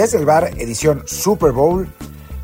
Desde el bar, edición Super Bowl,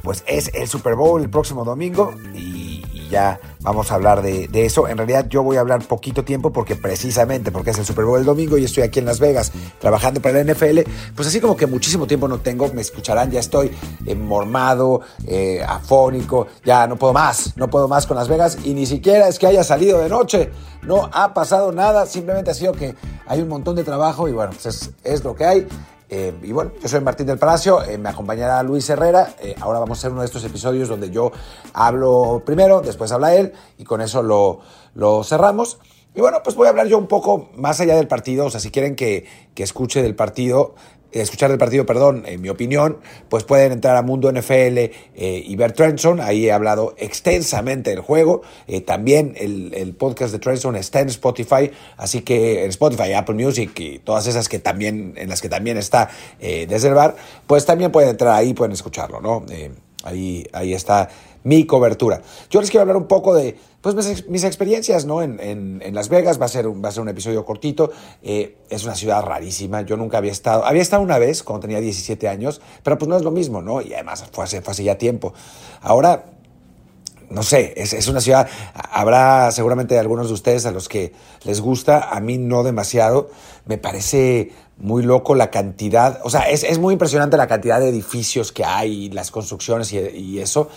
pues es el Super Bowl el próximo domingo y, ya vamos a hablar de, de, eso. En realidad yo voy a hablar poquito tiempo porque precisamente porque es el Super Bowl el domingo y estoy aquí en Las Vegas trabajando para la NFL, pues así como que muchísimo tiempo no tengo, me escucharán, ya estoy eh, mormado, eh, afónico, ya no puedo más, no puedo más con Las Vegas y ni siquiera es que haya salido de noche, no ha pasado nada, simplemente ha sido que hay un montón de trabajo y bueno, pues es, es lo que hay. Eh, y bueno, yo soy Martín del Palacio, eh, me acompañará Luis Herrera. Eh, ahora vamos a hacer uno de estos episodios donde yo hablo primero, después habla él y con eso lo, lo cerramos. Y bueno, pues voy a hablar yo un poco más allá del partido, o sea, si quieren que, que escuche del partido, escuchar del partido, perdón, en mi opinión, pues pueden entrar a Mundo NFL eh, y ver Trenson. Ahí he hablado extensamente del juego. Eh, también el, el, podcast de Trenson está en Spotify, así que en Spotify, Apple Music y todas esas que también, en las que también está eh, desde el bar, pues también pueden entrar ahí, pueden escucharlo, ¿no? ahí, ahí está mi cobertura. Yo les quiero hablar un poco de pues, mis, experiencias ¿no? en, en, Las Vegas. Va a ser un, va a ser un episodio cortito. Eh, es una ciudad rarísima. Yo nunca había estado. Había estado una vez cuando tenía 17 años, pero pues no es lo mismo, ¿no? Y además fue hace, fue ya tiempo. Ahora no sé, es, es, una ciudad, habrá seguramente algunos de ustedes a los que les gusta, a mí no demasiado, me parece muy loco la cantidad, o sea, es, es muy impresionante la cantidad de edificios que hay, las construcciones y eso,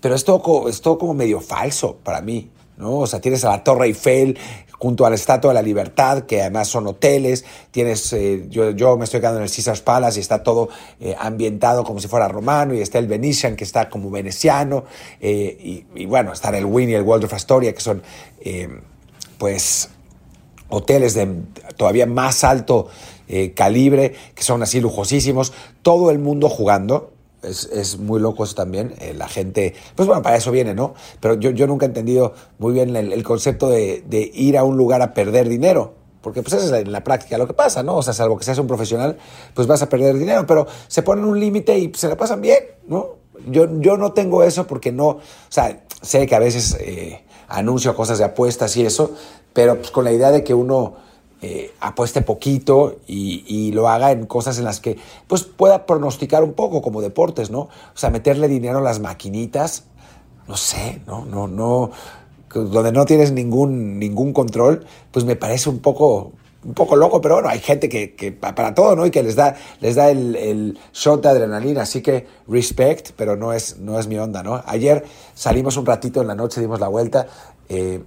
pero es todo, es todo como medio falso para mí, ¿no? O sea, tienes a la Torre Eiffel junto a la Estatua de la Libertad, que además son hoteles, tienes, eh, yo, yo, me estoy quedando en el Caesars Palace y está todo eh, ambientado como si fuera romano, y está el Venetian, que está como veneciano, eh, y, bueno, están el Wynn y el Waldorf Astoria, que son, pues, hoteles de todavía más alto calibre, que son así lujosísimos, todo el mundo jugando, es, es, muy loco eso también. Eh, la gente, pues bueno, para eso viene, ¿no? Pero yo, yo nunca he entendido muy bien el, concepto de, de, ir a un lugar a perder dinero. Porque pues eso es en la práctica lo que pasa, ¿no? O sea, salvo que seas un profesional, pues vas a perder dinero, pero se ponen un límite y se la pasan bien, ¿no? Yo, yo no tengo eso porque no, o sea, sé que a veces eh, anuncio cosas de apuestas y eso, pero pues con la idea de que uno eh, apueste poquito y, lo haga en cosas en las que pues pueda pronosticar un poco como deportes, ¿no? O sea, meterle dinero a las maquinitas, no sé, no, no, no, donde no tienes ningún, ningún control, pues me parece un poco, un poco loco, pero bueno, hay gente que, para todo, ¿no? Y que les da, les da el, el, shot de adrenalina, así que respect, pero no es, no es mi onda, ¿no? Ayer salimos un ratito en la noche, dimos la vuelta, eh,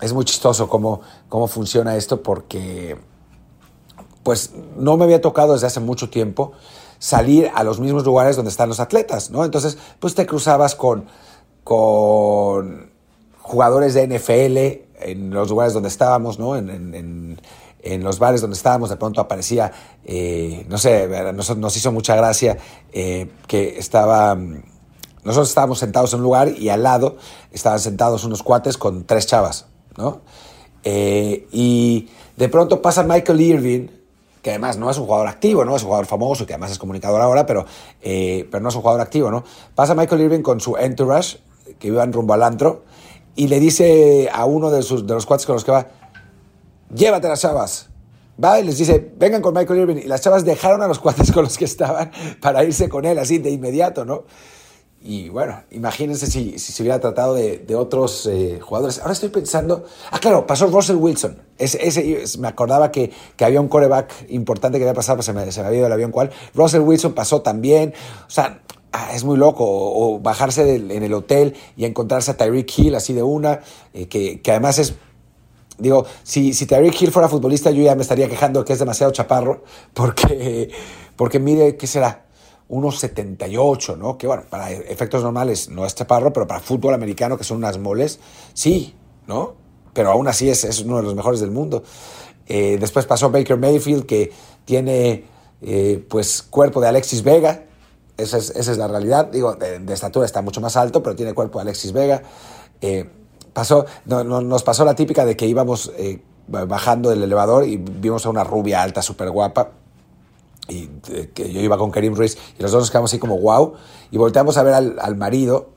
es muy chistoso cómo, cómo funciona esto porque pues no me había tocado desde hace mucho tiempo salir a los mismos lugares donde están los atletas, ¿no? Entonces, pues te cruzabas con, con jugadores de NFL en los lugares donde estábamos, ¿no? En, en, los bares donde estábamos, de pronto aparecía, eh, no sé, nos, nos, hizo mucha gracia eh, que estaba... Nosotros estábamos sentados en un lugar y al lado estaban sentados unos cuates con tres chavas, Eh, y de pronto pasa Michael Irving, que además no es un jugador activo, ¿no? Es un jugador famoso, que además es comunicador ahora, pero, eh, pero no es un jugador activo, ¿no? Pasa Michael Irving con su entourage, que iban rumbo al antro, y le dice a uno de, sus, de los cuates con los que va, llévate las chavas. Va y les dice, vengan con Michael Irving. Y las chavas dejaron a los cuates con los que estaban para irse con él, así de inmediato, ¿no? Y bueno, imagínense si, si se hubiera tratado de, de otros eh, jugadores. Ahora estoy pensando. Ah, claro, pasó Russell Wilson. Ese, me acordaba que, que, había un coreback importante que había pasado, pues se me, se me había ido el avión cuál. Russell Wilson pasó también. O sea, ah, es muy loco. O, bajarse en el hotel y encontrarse a Tyreek Hill así de una, eh, que, que además es Digo, si, si Tyreek Hill fuera futbolista, yo ya me estaría quejando que es demasiado chaparro, porque, porque mire, ¿qué será? 1,78, ¿no? Que bueno, para efectos normales no es chaparro, pero para fútbol americano, que son unas moles, sí, ¿no? Pero aún así es, uno de los mejores del mundo. Eh, después pasó Baker Mayfield, que tiene eh, pues cuerpo de Alexis Vega, esa es, la realidad. Digo, de, estatura está mucho más alto, pero tiene cuerpo de Alexis Vega. Eh, pasó, no, no, nos pasó la típica de que íbamos bajando del elevador y vimos a una rubia alta, súper guapa, y eh, que yo iba con Karim Ruiz y los dos nos quedamos así como wow y volteamos a ver al, al marido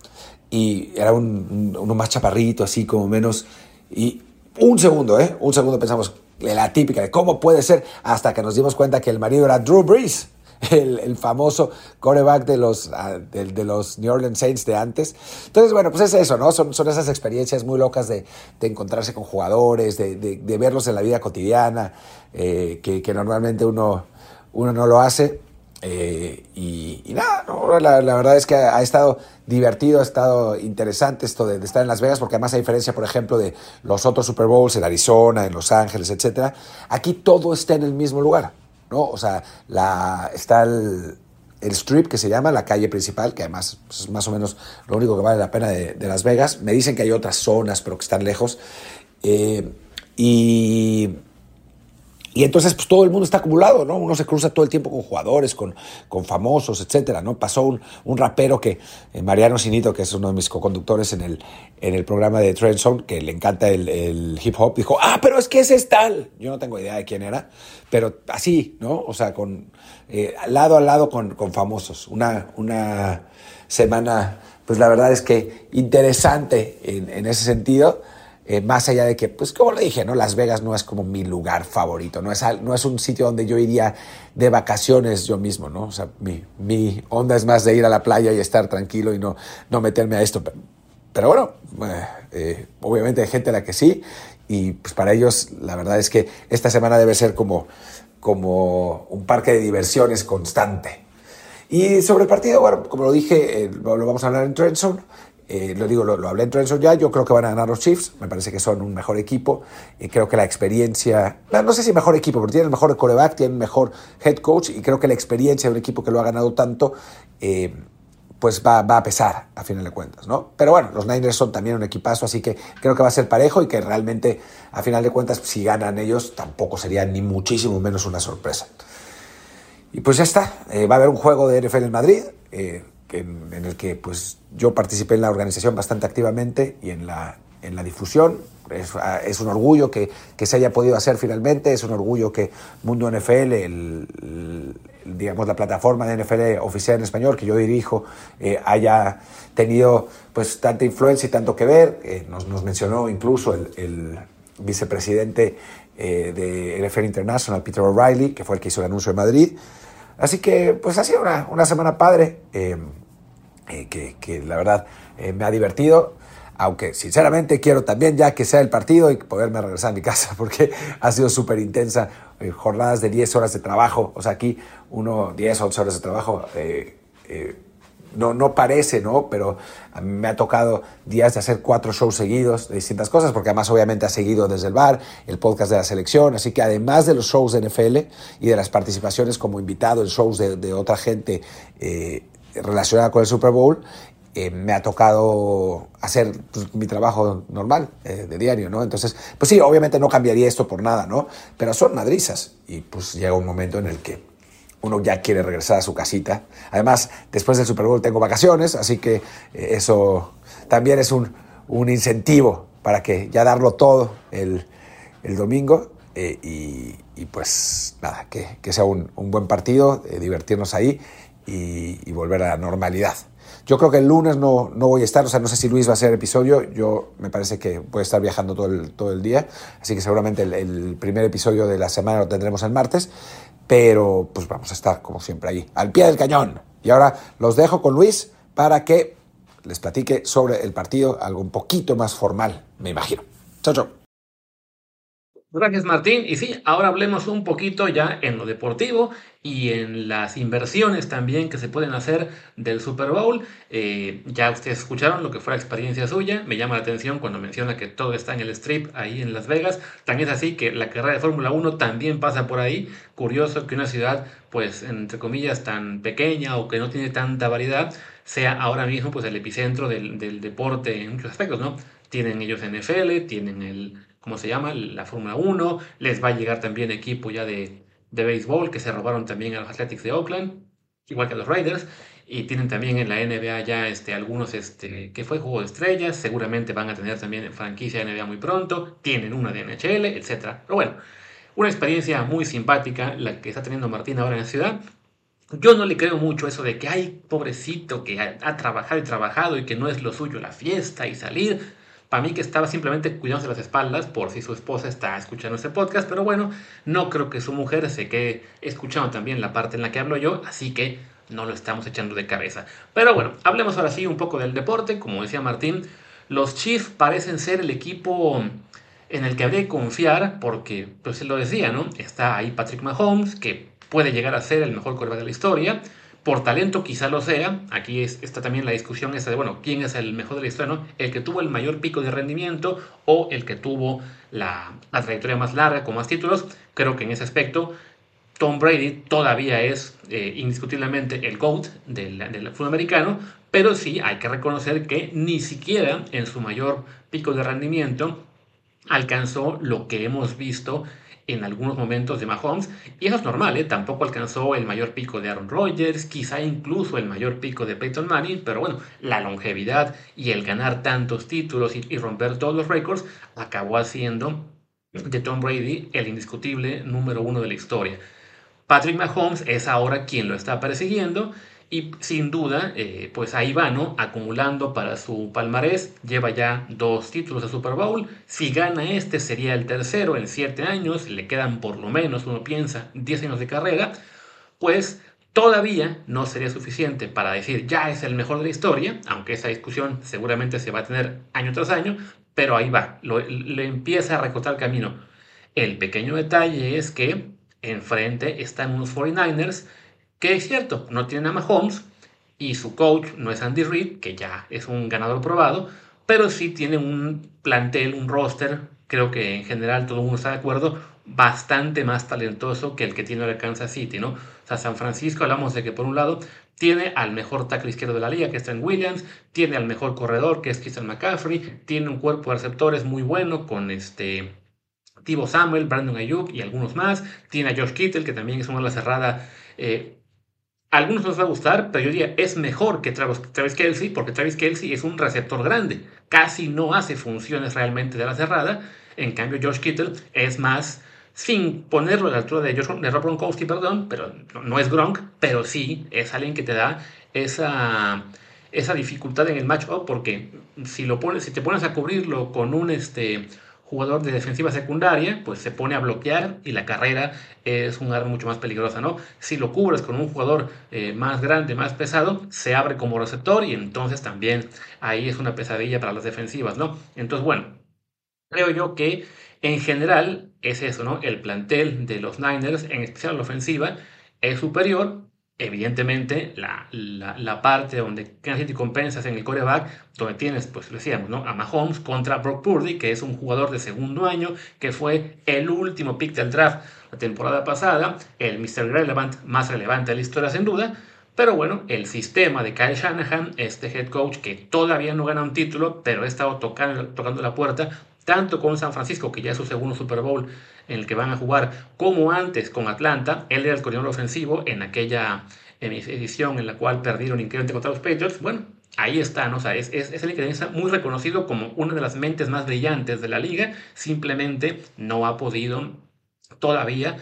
y era un, uno más chaparrito así como menos y un segundo eh un segundo pensamos la típica de cómo puede ser hasta que nos dimos cuenta que el marido era Drew Brees el, famoso coreback de los, ah, de, los New Orleans Saints de antes. Entonces, bueno, pues es eso, ¿no? Son, son esas experiencias muy locas de, encontrarse con jugadores, de, verlos en la vida cotidiana, eh, que, normalmente uno, uno no lo hace. Eh, y, nada, la, verdad es que ha, estado divertido, ha estado interesante esto de, estar en Las Vegas, porque además a diferencia, por ejemplo, de los otros Super Bowls en Arizona, en Los Ángeles, etcétera, aquí todo está en el mismo lugar, ¿no? O sea, está el, strip que se llama, la calle principal, que además es más o menos lo único que vale la pena de, Las Vegas. Me dicen que hay otras zonas, pero que están lejos. Eh, y y entonces, pues todo el mundo está acumulado, ¿no? Uno se cruza todo el tiempo con jugadores, con, con famosos, etcétera, ¿no? Pasó un, un rapero que, eh, Mariano Sinito, que es uno de mis co-conductores en el, en el programa de Trend que le encanta el, hip hop, dijo, ah, pero es que ese es tal. Yo no tengo idea de quién era, pero así, ¿no? O sea, con, eh, lado a lado con, con famosos. Una, una semana, pues la verdad es que interesante en, en ese sentido. Eh, más allá de que, pues como le dije, ¿no? Las Vegas no es como mi lugar favorito, no es, no es un sitio donde yo iría de vacaciones yo mismo, ¿no? O sea, mi, mi onda es más de ir a la playa y estar tranquilo y no, no meterme a esto. Pero, bueno, eh, eh, obviamente hay gente a la que sí, y pues para ellos la verdad es que esta semana debe ser como, como un parque de diversiones constante. Y sobre el partido, bueno, como lo dije, lo vamos a hablar en Trenson. Eh, lo digo, lo, hablé en Trenson ya, yo creo que van a ganar los Chiefs, me parece que son un mejor equipo, y creo que la experiencia, no, sé si mejor equipo, pero tienen el mejor coreback, tienen mejor head coach, y creo que la experiencia de un equipo que lo ha ganado tanto, eh, pues va, va, a pesar a final de cuentas, ¿no? Pero bueno, los Niners son también un equipazo, así que creo que va a ser parejo y que realmente a final de cuentas, si ganan ellos, tampoco sería ni muchísimo menos una sorpresa. Y pues ya está, eh, va a haber un juego de NFL en Madrid en, el que pues, yo participé en la organización bastante activamente y en la, en la difusión. Es, es un orgullo que, que, se haya podido hacer finalmente, es un orgullo que Mundo NFL, el, digamos la plataforma de NFL oficial en español que yo dirijo, eh, haya tenido pues tanta influencia y tanto que ver. Eh, nos, nos, mencionó incluso el, el vicepresidente eh, de NFL International, Peter O'Reilly, que fue el que hizo el anuncio en Madrid. Así que pues ha sido una, una semana padre, eh, eh, que, que, la verdad eh, me ha divertido, aunque sinceramente quiero también ya que sea el partido y poderme regresar a mi casa, porque ha sido súper intensa, jornadas de 10 horas de trabajo, o sea, aquí uno 10, 11 horas de trabajo no, no parece, ¿no? Pero a mí me ha tocado días de hacer cuatro shows seguidos de distintas cosas, porque además obviamente ha seguido desde el bar, el podcast de la selección, así que además de los shows de NFL y de las participaciones como invitado en shows de, otra gente eh, relacionada con el Super Bowl, eh, me ha tocado hacer pues, mi trabajo normal eh, de diario, ¿no? Entonces, pues sí, obviamente no cambiaría esto por nada, ¿no? Pero son madrizas y pues llega un momento en el que uno ya quiere regresar a su casita. Además, después del Super Bowl tengo vacaciones, así que eh, eso también es un, un incentivo para que ya darlo todo el, el domingo y, y, pues nada, que, que sea un, un, buen partido, divertirnos ahí y, y, volver a la normalidad. Yo creo que el lunes no, no, voy a estar, o sea, no sé si Luis va a hacer episodio, yo me parece que voy a estar viajando todo el, todo el día, así que seguramente el, el primer episodio de la semana lo tendremos el martes, pero pues vamos a estar como siempre ahí, al pie del cañón. Y ahora los dejo con Luis para que les platique sobre el partido, algo un poquito más formal, me imagino. Chao, chao. Gracias Martín. Y sí, ahora hablemos un poquito ya en lo deportivo y en las inversiones también que se pueden hacer del Super Bowl. Eh, ya ustedes escucharon lo que fue la experiencia suya. Me llama la atención cuando menciona que todo está en el strip ahí en Las Vegas. También es así que la carrera de Fórmula 1 también pasa por ahí. Curioso que una ciudad, pues entre comillas, tan pequeña o que no tiene tanta variedad, sea ahora mismo pues el epicentro del, del deporte en muchos aspectos, ¿no? Tienen ellos NFL, tienen el ¿cómo se llama? La Fórmula 1. Les va a llegar también equipo ya de, de béisbol que se robaron también a los Athletics de Oakland, igual que a los Raiders. Y tienen también en la NBA ya este, algunos, este, que fue Juego de Estrellas, seguramente van a tener también franquicia NBA muy pronto, tienen una de NHL, etc. Pero bueno, una experiencia muy simpática la que está teniendo Martín ahora en la ciudad. Yo no le creo mucho eso de que, ay, pobrecito, que ha trabajado y trabajado y que no es lo suyo la fiesta y salir. Para mí que estaba simplemente cuidándose las espaldas por si su esposa está escuchando este podcast, pero bueno, no creo que su mujer se quede escuchando también la parte en la que hablo yo, así que no lo estamos echando de cabeza. Pero bueno, hablemos ahora sí un poco del deporte. Como decía Martín, los Chiefs parecen ser el equipo en el que habría que confiar porque, pues él lo decía, ¿no? Está ahí Patrick Mahomes, que puede llegar a ser el mejor quarterback de la historia. Por talento quizá lo sea. Aquí está también la discusión esa de, bueno, ¿quién es el mejor de la historia? ¿El que tuvo el mayor pico de rendimiento o el que tuvo la, trayectoria más larga con más títulos? Creo que en ese aspecto Tom Brady todavía es eh, indiscutiblemente el GOAT del, del fútbol americano, pero sí hay que reconocer que ni siquiera en su mayor pico de rendimiento alcanzó lo que hemos visto en algunos momentos de Mahomes, y eso es normal, ¿eh? tampoco alcanzó el mayor pico de Aaron Rodgers, quizá incluso el mayor pico de Peyton Manning, pero bueno, la longevidad y el ganar tantos títulos y, romper todos los récords acabó haciendo de Tom Brady el indiscutible número uno de la historia. Patrick Mahomes es ahora quien lo está persiguiendo y sin duda, eh, pues ahí va, ¿no? Acumulando para su palmarés, lleva ya dos títulos de Super Bowl. Si gana este sería el tercero en siete años, le quedan por lo menos, uno piensa, diez años de carrera. Pues todavía no sería suficiente para decir ya es el mejor de la historia, aunque esa discusión seguramente se va a tener año tras año, pero ahí va, le empieza a recortar camino. El pequeño detalle es que enfrente están unos 49ers que es cierto, no tiene a Mahomes y su coach no es Andy Reid, que ya es un ganador probado, pero sí tiene un plantel, un roster, creo que en general todo el mundo está de acuerdo, bastante más talentoso que el que tiene el Kansas City, ¿no? O sea, San Francisco, hablamos de que por un lado tiene al mejor tackle izquierdo de la liga, que es Trent Williams, tiene al mejor corredor, que es Christian McCaffrey, tiene un cuerpo de receptores muy bueno con este Tibo Samuel, Brandon Ayuk y algunos más, tiene a Josh Kittle, que también es una la cerrada eh, algunos nos va a gustar, pero yo diría es mejor que Travis, Travis, Kelsey, porque Travis Kelsey es un receptor grande. Casi no hace funciones realmente de la cerrada. En cambio, Josh Kittle es más, sin ponerlo a la altura de, Josh, de Rob Gronkowski, perdón, pero no, es Gronk, pero sí es alguien que te da esa, esa dificultad en el matchup, porque si, lo pones, si te pones a cubrirlo con un. Este, jugador de defensiva secundaria, pues se pone a bloquear y la carrera es un arma mucho más peligrosa, ¿no? Si lo cubres con un jugador eh, más grande, más pesado, se abre como receptor y entonces también ahí es una pesadilla para las defensivas, ¿no? Entonces, bueno, creo yo que en general es eso, ¿no? El plantel de los Niners, en especial la ofensiva, es superior, evidentemente la, la, parte donde Kansas City compensas en el coreback, donde tienes, pues decíamos, ¿no? a Mahomes contra Brock Purdy, que es un jugador de segundo año, que fue el último pick del draft la temporada pasada, el Mr. Relevant más relevante de la historia sin duda, pero bueno, el sistema de Kyle Shanahan, este head coach que todavía no gana un título, pero ha estado tocando, tocando la puerta, tanto con San Francisco, que ya es su segundo Super Bowl en el que van a jugar, como antes con Atlanta. Él era el coordinador ofensivo en aquella edición en la cual perdieron increíblemente contra los Patriots. Bueno, ahí está, ¿no? O sea, es, es, es el que muy reconocido como una de las mentes más brillantes de la liga. Simplemente no ha podido todavía,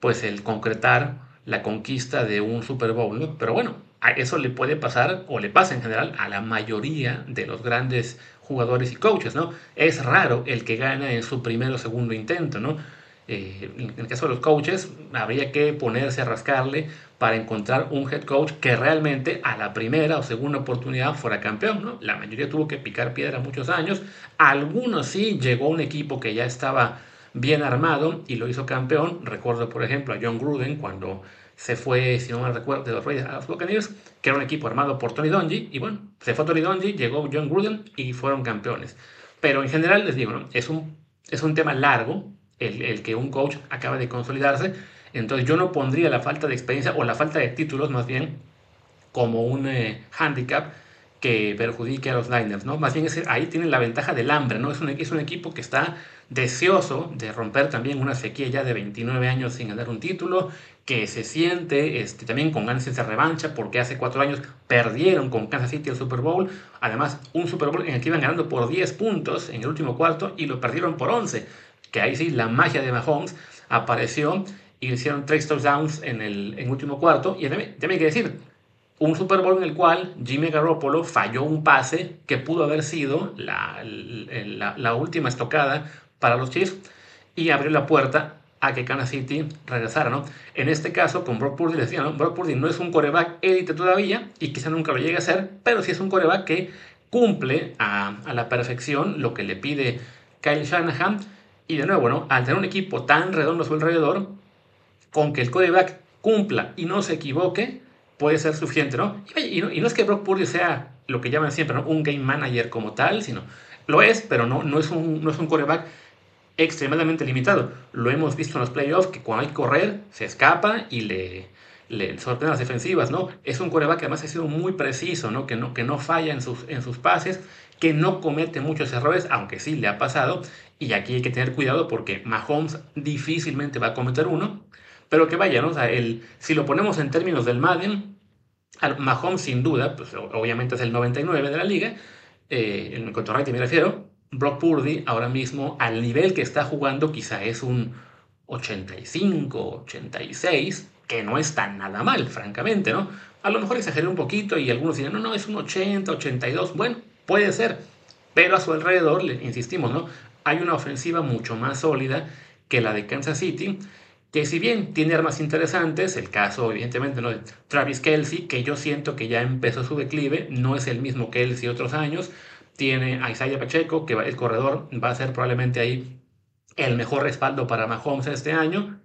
pues, el concretar la conquista de un Super Bowl. Pero bueno, a eso le puede pasar, o le pasa en general, a la mayoría de los grandes jugadores y coaches, ¿no? Es raro el que gana en su primer o segundo intento, ¿no? Eh, en el caso de los coaches, habría que ponerse a rascarle para encontrar un head coach que realmente a la primera o segunda oportunidad fuera campeón, ¿no? La mayoría tuvo que picar piedra muchos años, algunos sí llegó un equipo que ya estaba bien armado y lo hizo campeón. Recuerdo, por ejemplo, a John Gruden cuando se fue, si no me recuerdo, de los Reyes a los Buccaneers, que era un equipo armado por Tony Dungy, y bueno, se fue Tony Dungy, llegó John Gruden y fueron campeones. Pero en general, les digo, es, un, es un tema largo el, el que un coach acaba de consolidarse, entonces yo no pondría la falta de experiencia o la falta de títulos más bien como un eh, handicap que perjudique a los Niners, ¿no? Más bien ahí tienen la ventaja del hambre, ¿no? Es un, es un equipo que está deseoso de romper también una sequía ya de 29 años sin ganar un título, que se siente este, también con ganas de revancha, porque hace cuatro años perdieron con Kansas City el Super Bowl, además un Super Bowl en el que iban ganando por 10 puntos en el último cuarto y lo perdieron por 11, que ahí sí la magia de Mahomes apareció y hicieron tres touchdowns en el, en último cuarto, y también, hay que decir, un Super Bowl en el cual Jimmy Garoppolo falló un pase que pudo haber sido la, la, última estocada para los Chiefs y abrió la puerta a que Kansas City regresara, ¿no? En este caso, con Brock Purdy, decía, ¿no? Brock Purdy no es un coreback élite todavía y quizá nunca lo llegue a ser, pero sí es un coreback que cumple a, a, la perfección lo que le pide Kyle Shanahan. Y de nuevo, ¿no? Al tener un equipo tan redondo a su alrededor, con que el coreback cumpla y no se equivoque, puede ser suficiente, ¿no? Y, no, y no es que Brock Purdy sea lo que llaman siempre. Un game manager como tal, sino lo es, pero no, no, es, un, no es un coreback extremadamente limitado. Lo hemos visto en los playoffs que cuando hay que correr se escapa y le, le las defensivas, ¿no? Es un coreback que además ha sido muy preciso, ¿no? Que no, que no falla en sus, en sus pases, que no comete muchos errores, aunque sí le ha pasado. Y aquí hay que tener cuidado porque Mahomes difícilmente va a cometer uno. Pero que vaya. O sea, el, si lo ponemos en términos del Madden, Mahomes sin duda, pues obviamente es el 99 de la liga, eh, en cuanto a rating me refiero, Brock Purdy ahora mismo al nivel que está jugando quizá es un 85, 86, que no está nada mal, francamente, ¿no? A lo mejor exageré un poquito y algunos dirán, no, no, es un 80, 82, bueno, puede ser, pero a su alrededor, insistimos, ¿no? Hay una ofensiva mucho más sólida que la de Kansas City, que si bien tiene armas interesantes, el caso evidentemente ¿no? de Travis Kelsey, que yo siento que ya empezó su declive, no es el mismo Kelsey otros años, tiene a Isaiah Pacheco, que el corredor va a ser probablemente ahí el mejor respaldo para Mahomes este año.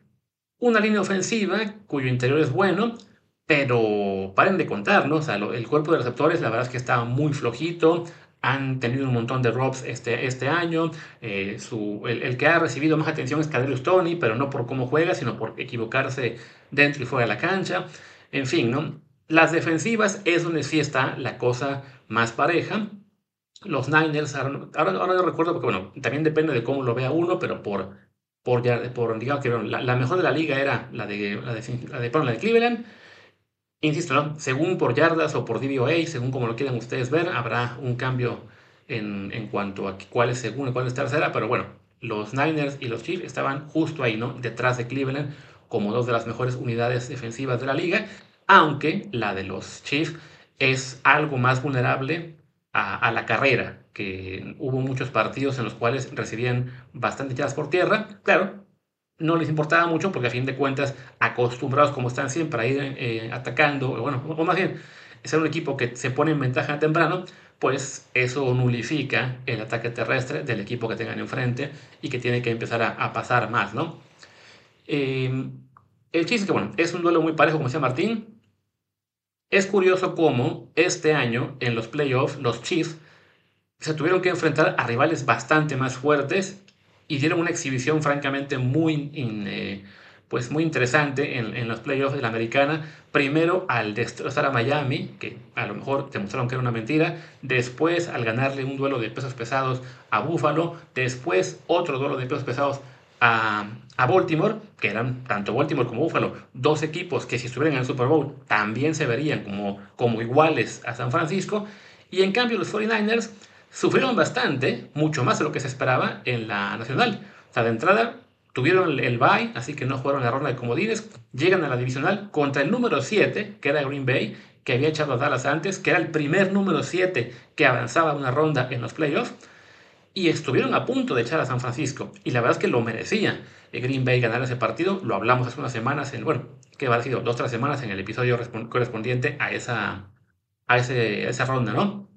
Una línea ofensiva cuyo interior es bueno, pero paren de contar, ¿no? O sea, el cuerpo de receptores la verdad es que está muy flojito. Han tenido un montón de drops este, este año. Eh, su, el, que ha recibido más atención es Kadarius Tony, pero no por cómo juega, sino por equivocarse dentro y fuera de la cancha. En fin, ¿no? Las defensivas es donde sí está la cosa más pareja los Niners, ahora, ahora, no recuerdo porque, bueno, también depende de cómo lo vea uno, pero por, por, por digamos que la, mejor de la liga era la de, la de, la de Cleveland. Insisto, según por yardas o por DVOA, según como lo quieran ustedes ver, habrá un cambio en, en cuanto a cuál es segunda y cuál es tercera, pero bueno, los Niners y los Chiefs estaban justo ahí, ¿no? Detrás de Cleveland, como dos de las mejores unidades defensivas de la liga, aunque la de los Chiefs es algo más vulnerable a, la carrera, que hubo muchos partidos en los cuales recibían bastante tiradas por tierra. Claro, no les importaba mucho porque a fin de cuentas, acostumbrados como están siempre a ir eh, atacando, bueno, o más bien, ser un equipo que se pone en ventaja temprano, pues eso nulifica el ataque terrestre del equipo que tengan enfrente y que tiene que empezar a, pasar más, ¿no? Em, el chiste es que, bueno, es un duelo muy parejo, como decía Martín, es curioso cómo este año en los playoffs los Chiefs se tuvieron que enfrentar a rivales bastante más fuertes y dieron una exhibición francamente muy, eh, pues muy interesante en, los playoffs de la americana. Primero al destrozar a Miami, que a lo mejor demostraron que era una mentira. Después al ganarle un duelo de pesos pesados a Buffalo. Después otro duelo de pesos pesados a, a, Baltimore, que eran tanto Baltimore como Buffalo, dos equipos que si estuvieran en el Super Bowl también se verían como, como iguales a San Francisco. Y en cambio los 49ers sufrieron bastante, mucho más de lo que se esperaba en la nacional. O sea, de entrada tuvieron el, bye, así que no jugaron la ronda de comodines, llegan a la divisional contra el número 7, que era Green Bay, que había echado a Dallas antes, que era el primer número 7 que avanzaba una ronda en los playoffs y estuvieron a punto de echar a San Francisco. Y la verdad es que lo merecía el Green Bay ganar ese partido. Lo hablamos hace unas semanas, en, bueno, que ha sido dos o tres semanas en el episodio correspondiente a esa, a, ese, esa ronda, ¿no?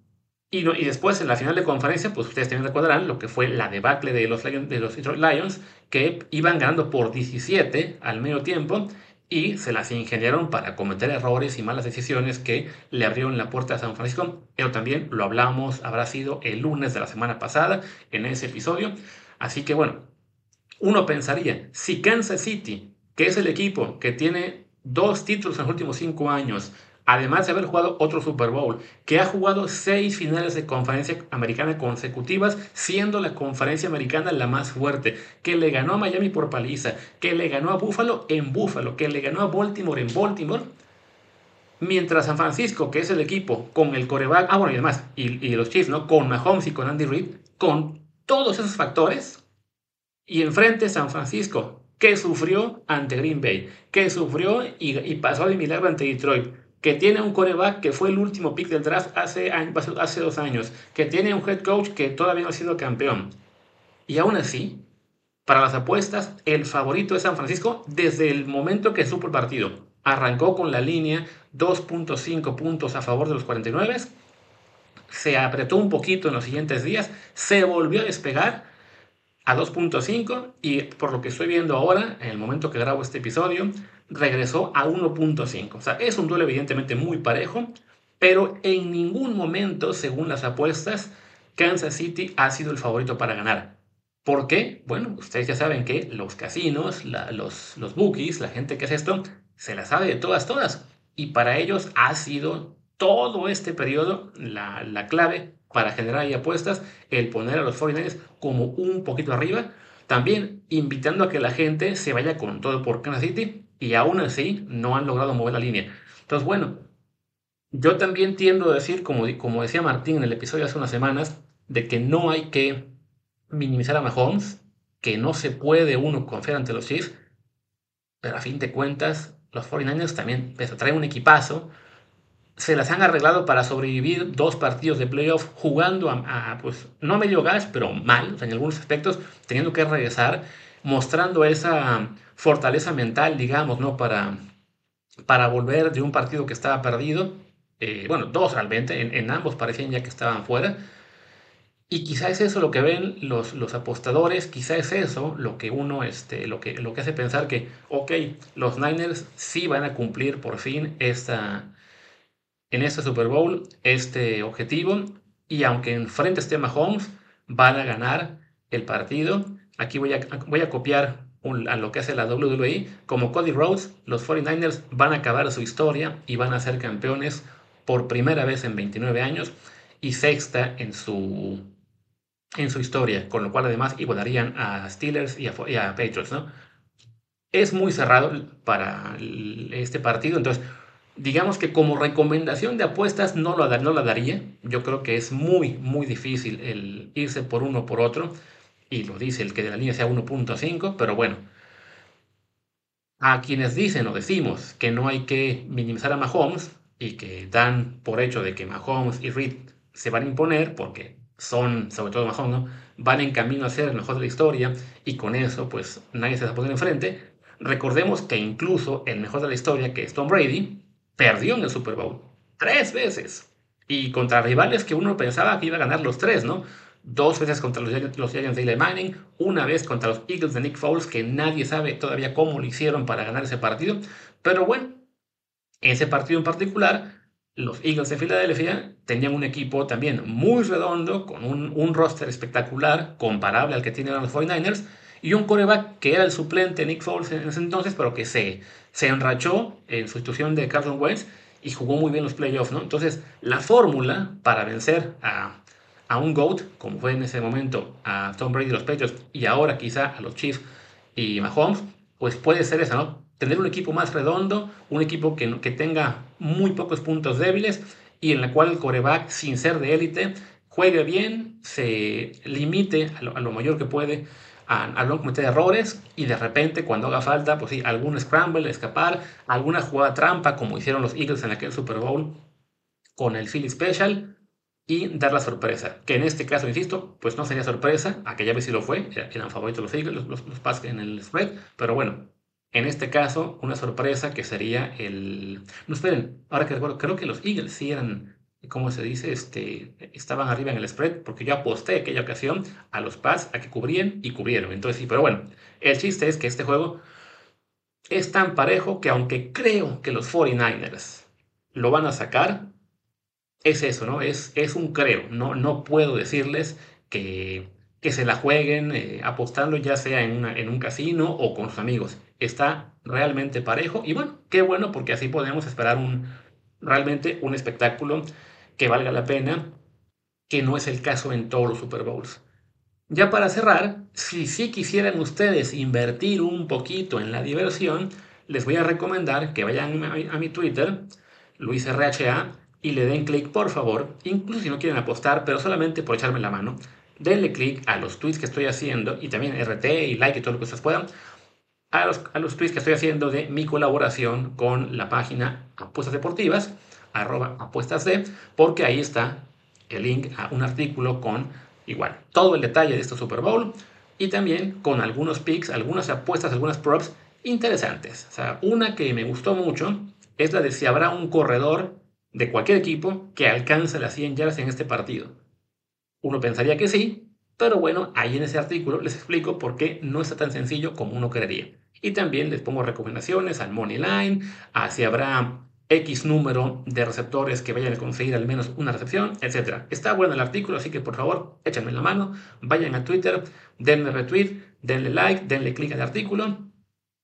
Y, y, después en la final de conferencia, pues ustedes también recordarán lo que fue la debacle de los, Lions, de los Detroit Lions, que iban ganando por 17 al medio tiempo y se las ingeniaron para cometer errores y malas decisiones que le abrieron la puerta a San Francisco. Pero también lo hablamos, habrá sido el lunes de la semana pasada en ese episodio. Así que bueno, uno pensaría, si Kansas City, que es el equipo que tiene dos títulos en los últimos cinco años, además de haber jugado otro Super Bowl, que ha jugado seis finales de conferencia americana consecutivas, siendo la conferencia americana la más fuerte, que le ganó a Miami por paliza, que le ganó a Buffalo en Buffalo, que le ganó a Baltimore en Baltimore, mientras San Francisco, que es el equipo con el coreback, ah bueno y demás, y, y los Chiefs, ¿no? Con Mahomes y con Andy Reid, con todos esos factores, y enfrente San Francisco, que sufrió ante Green Bay, que sufrió y, y pasó de milagro ante Detroit, que tiene un coreback que fue el último pick del draft hace, hace dos años, que tiene un head coach que todavía no ha sido campeón. Y aún así, para las apuestas, el favorito es San Francisco desde el momento que supo el partido. Arrancó con la línea 2.5 puntos a favor de los 49, se apretó un poquito en los siguientes días, se volvió a despegar a 2.5 y por lo que estoy viendo ahora, en el momento que grabo este episodio, regresó a 1.5. O sea, es un duelo evidentemente muy parejo, pero en ningún momento, según las apuestas, Kansas City ha sido el favorito para ganar. ¿Por qué? Bueno, ustedes ya saben que los casinos, los, los bookies, la gente que hace esto, se la sabe de todas, todas. Y para ellos ha sido todo este periodo la, la clave para generar ahí apuestas, el poner a los 49ers como un poquito arriba, también invitando a que la gente se vaya con todo por Kansas City y aún así no han logrado mover la línea. Entonces, bueno, yo también tiendo a decir, como, como decía Martín en el episodio hace unas semanas, de que no hay que minimizar a Mahomes, que no se puede uno confiar ante los Chiefs, pero a fin de cuentas, los 49ers también traen un equipazo, se las han arreglado para sobrevivir dos partidos de playoff jugando a, pues, no medio gas, pero mal, en algunos aspectos, teniendo que regresar, mostrando esa fortaleza mental, digamos, ¿no? Para, para volver de un partido que estaba perdido. Eh, bueno, dos realmente, en, ambos parecían ya que estaban fuera. Y quizá es eso lo que ven los, los apostadores, quizá es eso lo que uno, este, lo que, lo que hace pensar que, ok, los Niners sí van a cumplir por fin esta, en este Super Bowl este objetivo y aunque enfrente esté Mahomes, van a ganar el partido. Aquí voy a, voy a copiar a lo que hace la WWE. Como Cody Rhodes, los 49ers van a acabar su historia y van a ser campeones por primera vez en 29 años y sexta en su, en su historia, con lo cual además igualarían a Steelers y a, Patriots. ¿no? Es muy cerrado para este partido, entonces digamos que como recomendación de apuestas no, lo, no la daría. Yo creo que es muy, muy difícil el irse por uno por otro. Y lo dice el que de la línea sea 1.5, pero bueno. A quienes dicen o decimos que no hay que minimizar a Mahomes y que dan por hecho de que Mahomes y Reed se van a imponer porque son, sobre todo Mahomes, van en camino a ser el mejor de la historia y con eso pues nadie se va a poner enfrente. Recordemos que incluso el mejor de la historia, que es Tom Brady, perdió en el Super Bowl. Tres veces. Y contra rivales que uno pensaba que iba a ganar los tres, ¿no? Dos veces contra los, los Giants de Eli Manning, una vez contra los Eagles de Nick Foles, que nadie sabe todavía cómo lo hicieron para ganar ese partido. Pero bueno, ese partido en particular, los Eagles de Filadelfia tenían un equipo también muy redondo, con un, un roster espectacular, comparable al que tienen los 49ers, y un coreback que era el suplente Nick Foles en ese entonces, pero que se, se enrachó en su institución de Carson Wentz y jugó muy bien los playoffs, ¿no? Entonces, la fórmula para vencer a, un GOAT, como fue en ese momento a Tom Brady y los Patriots, y ahora quizá a los Chiefs y Mahomes, pues puede ser esa, ¿no? Tener un equipo más redondo, un equipo que, que tenga muy pocos puntos débiles y en la cual el coreback, sin ser de élite, juegue bien, se limite a lo, a lo mayor que puede a, no cometer errores y de repente cuando haga falta, pues sí, algún scramble, escapar, alguna jugada trampa como hicieron los Eagles en aquel Super Bowl con el Philly Special y dar la sorpresa. Que en este caso, insisto, pues no sería sorpresa, aquella vez sí lo fue, eran favoritos los Eagles, los, los, los en el spread, pero bueno, en este caso, una sorpresa que sería el... No esperen, ahora que recuerdo, creo que los Eagles sí eran ¿cómo se dice? Este, estaban arriba en el spread, porque yo aposté aquella ocasión a los Pats a que cubrían y cubrieron. Entonces sí, pero bueno, el chiste es que este juego es tan parejo que aunque creo que los 49ers lo van a sacar, es eso, ¿no? Es, es un creo. No, no puedo decirles que, que se la jueguen eh, apostando ya sea en, en un casino o con sus amigos. Está realmente parejo y bueno, qué bueno porque así podemos esperar un, realmente un espectáculo que valga la pena, que no es el caso en todos los Super Bowls. Ya para cerrar, si sí quisieran ustedes invertir un poquito en la diversión, les voy a recomendar que vayan a mi, Twitter, LuisRHA, y le den clic, por favor, incluso si no quieren apostar, pero solamente por echarme la mano, denle clic a los tweets que estoy haciendo y también RT y like y todo lo que ustedes puedan, a los, a los tweets que estoy haciendo de mi colaboración con la página apuestas deportivas, arroba apuestas de, porque ahí está el link a un artículo con igual todo el detalle de este Super Bowl y también con algunos picks, algunas apuestas, algunas props interesantes. O sea, una que me gustó mucho es la de si habrá un corredor de cualquier equipo que alcance las 100 yardas en este partido. Uno pensaría que sí, pero bueno, ahí en ese artículo les explico por qué no está tan sencillo como uno creería. Y también les pongo recomendaciones al Money Line, a si habrá X número de receptores que vayan a conseguir al menos una recepción, etc. Está bueno el artículo, así que por favor échenme la mano, vayan a Twitter, denle retweet, denle like, denle clic al artículo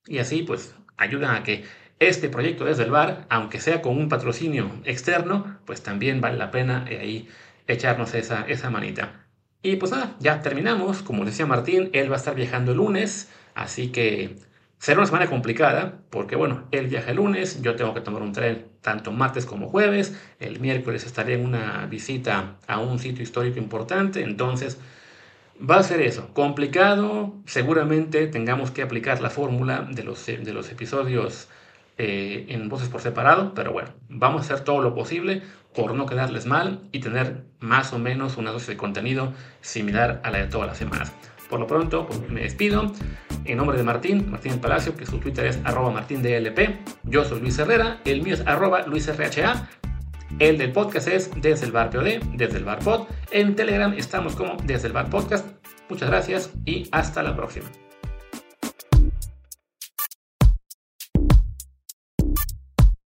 y así pues ayudan a que este proyecto desde el bar, aunque sea con un patrocinio externo, pues también vale la pena eh, ahí echarnos esa, esa manita. Y pues nada, ya terminamos. Como decía Martín, él va a estar viajando el lunes, así que será una semana complicada, porque bueno, él viaja el lunes, yo tengo que tomar un tren tanto martes como jueves, el miércoles estaré en una visita a un sitio histórico importante, entonces va a ser eso, complicado, seguramente tengamos que aplicar la fórmula de los, de los episodios eh, en voces por separado, pero bueno, vamos a hacer todo lo posible por no quedarles mal y tener más o menos una dosis de contenido similar a la de todas las semanas. Por lo pronto, pues, me despido. En nombre de Martín, Martín Palacio, que su Twitter es arroba martindlp. Yo soy Luis Herrera, el mío es arroba luisrha. El del podcast es desde el bar POD, desde el bar pod. En Telegram estamos como desde el bar podcast. Muchas gracias y hasta la próxima.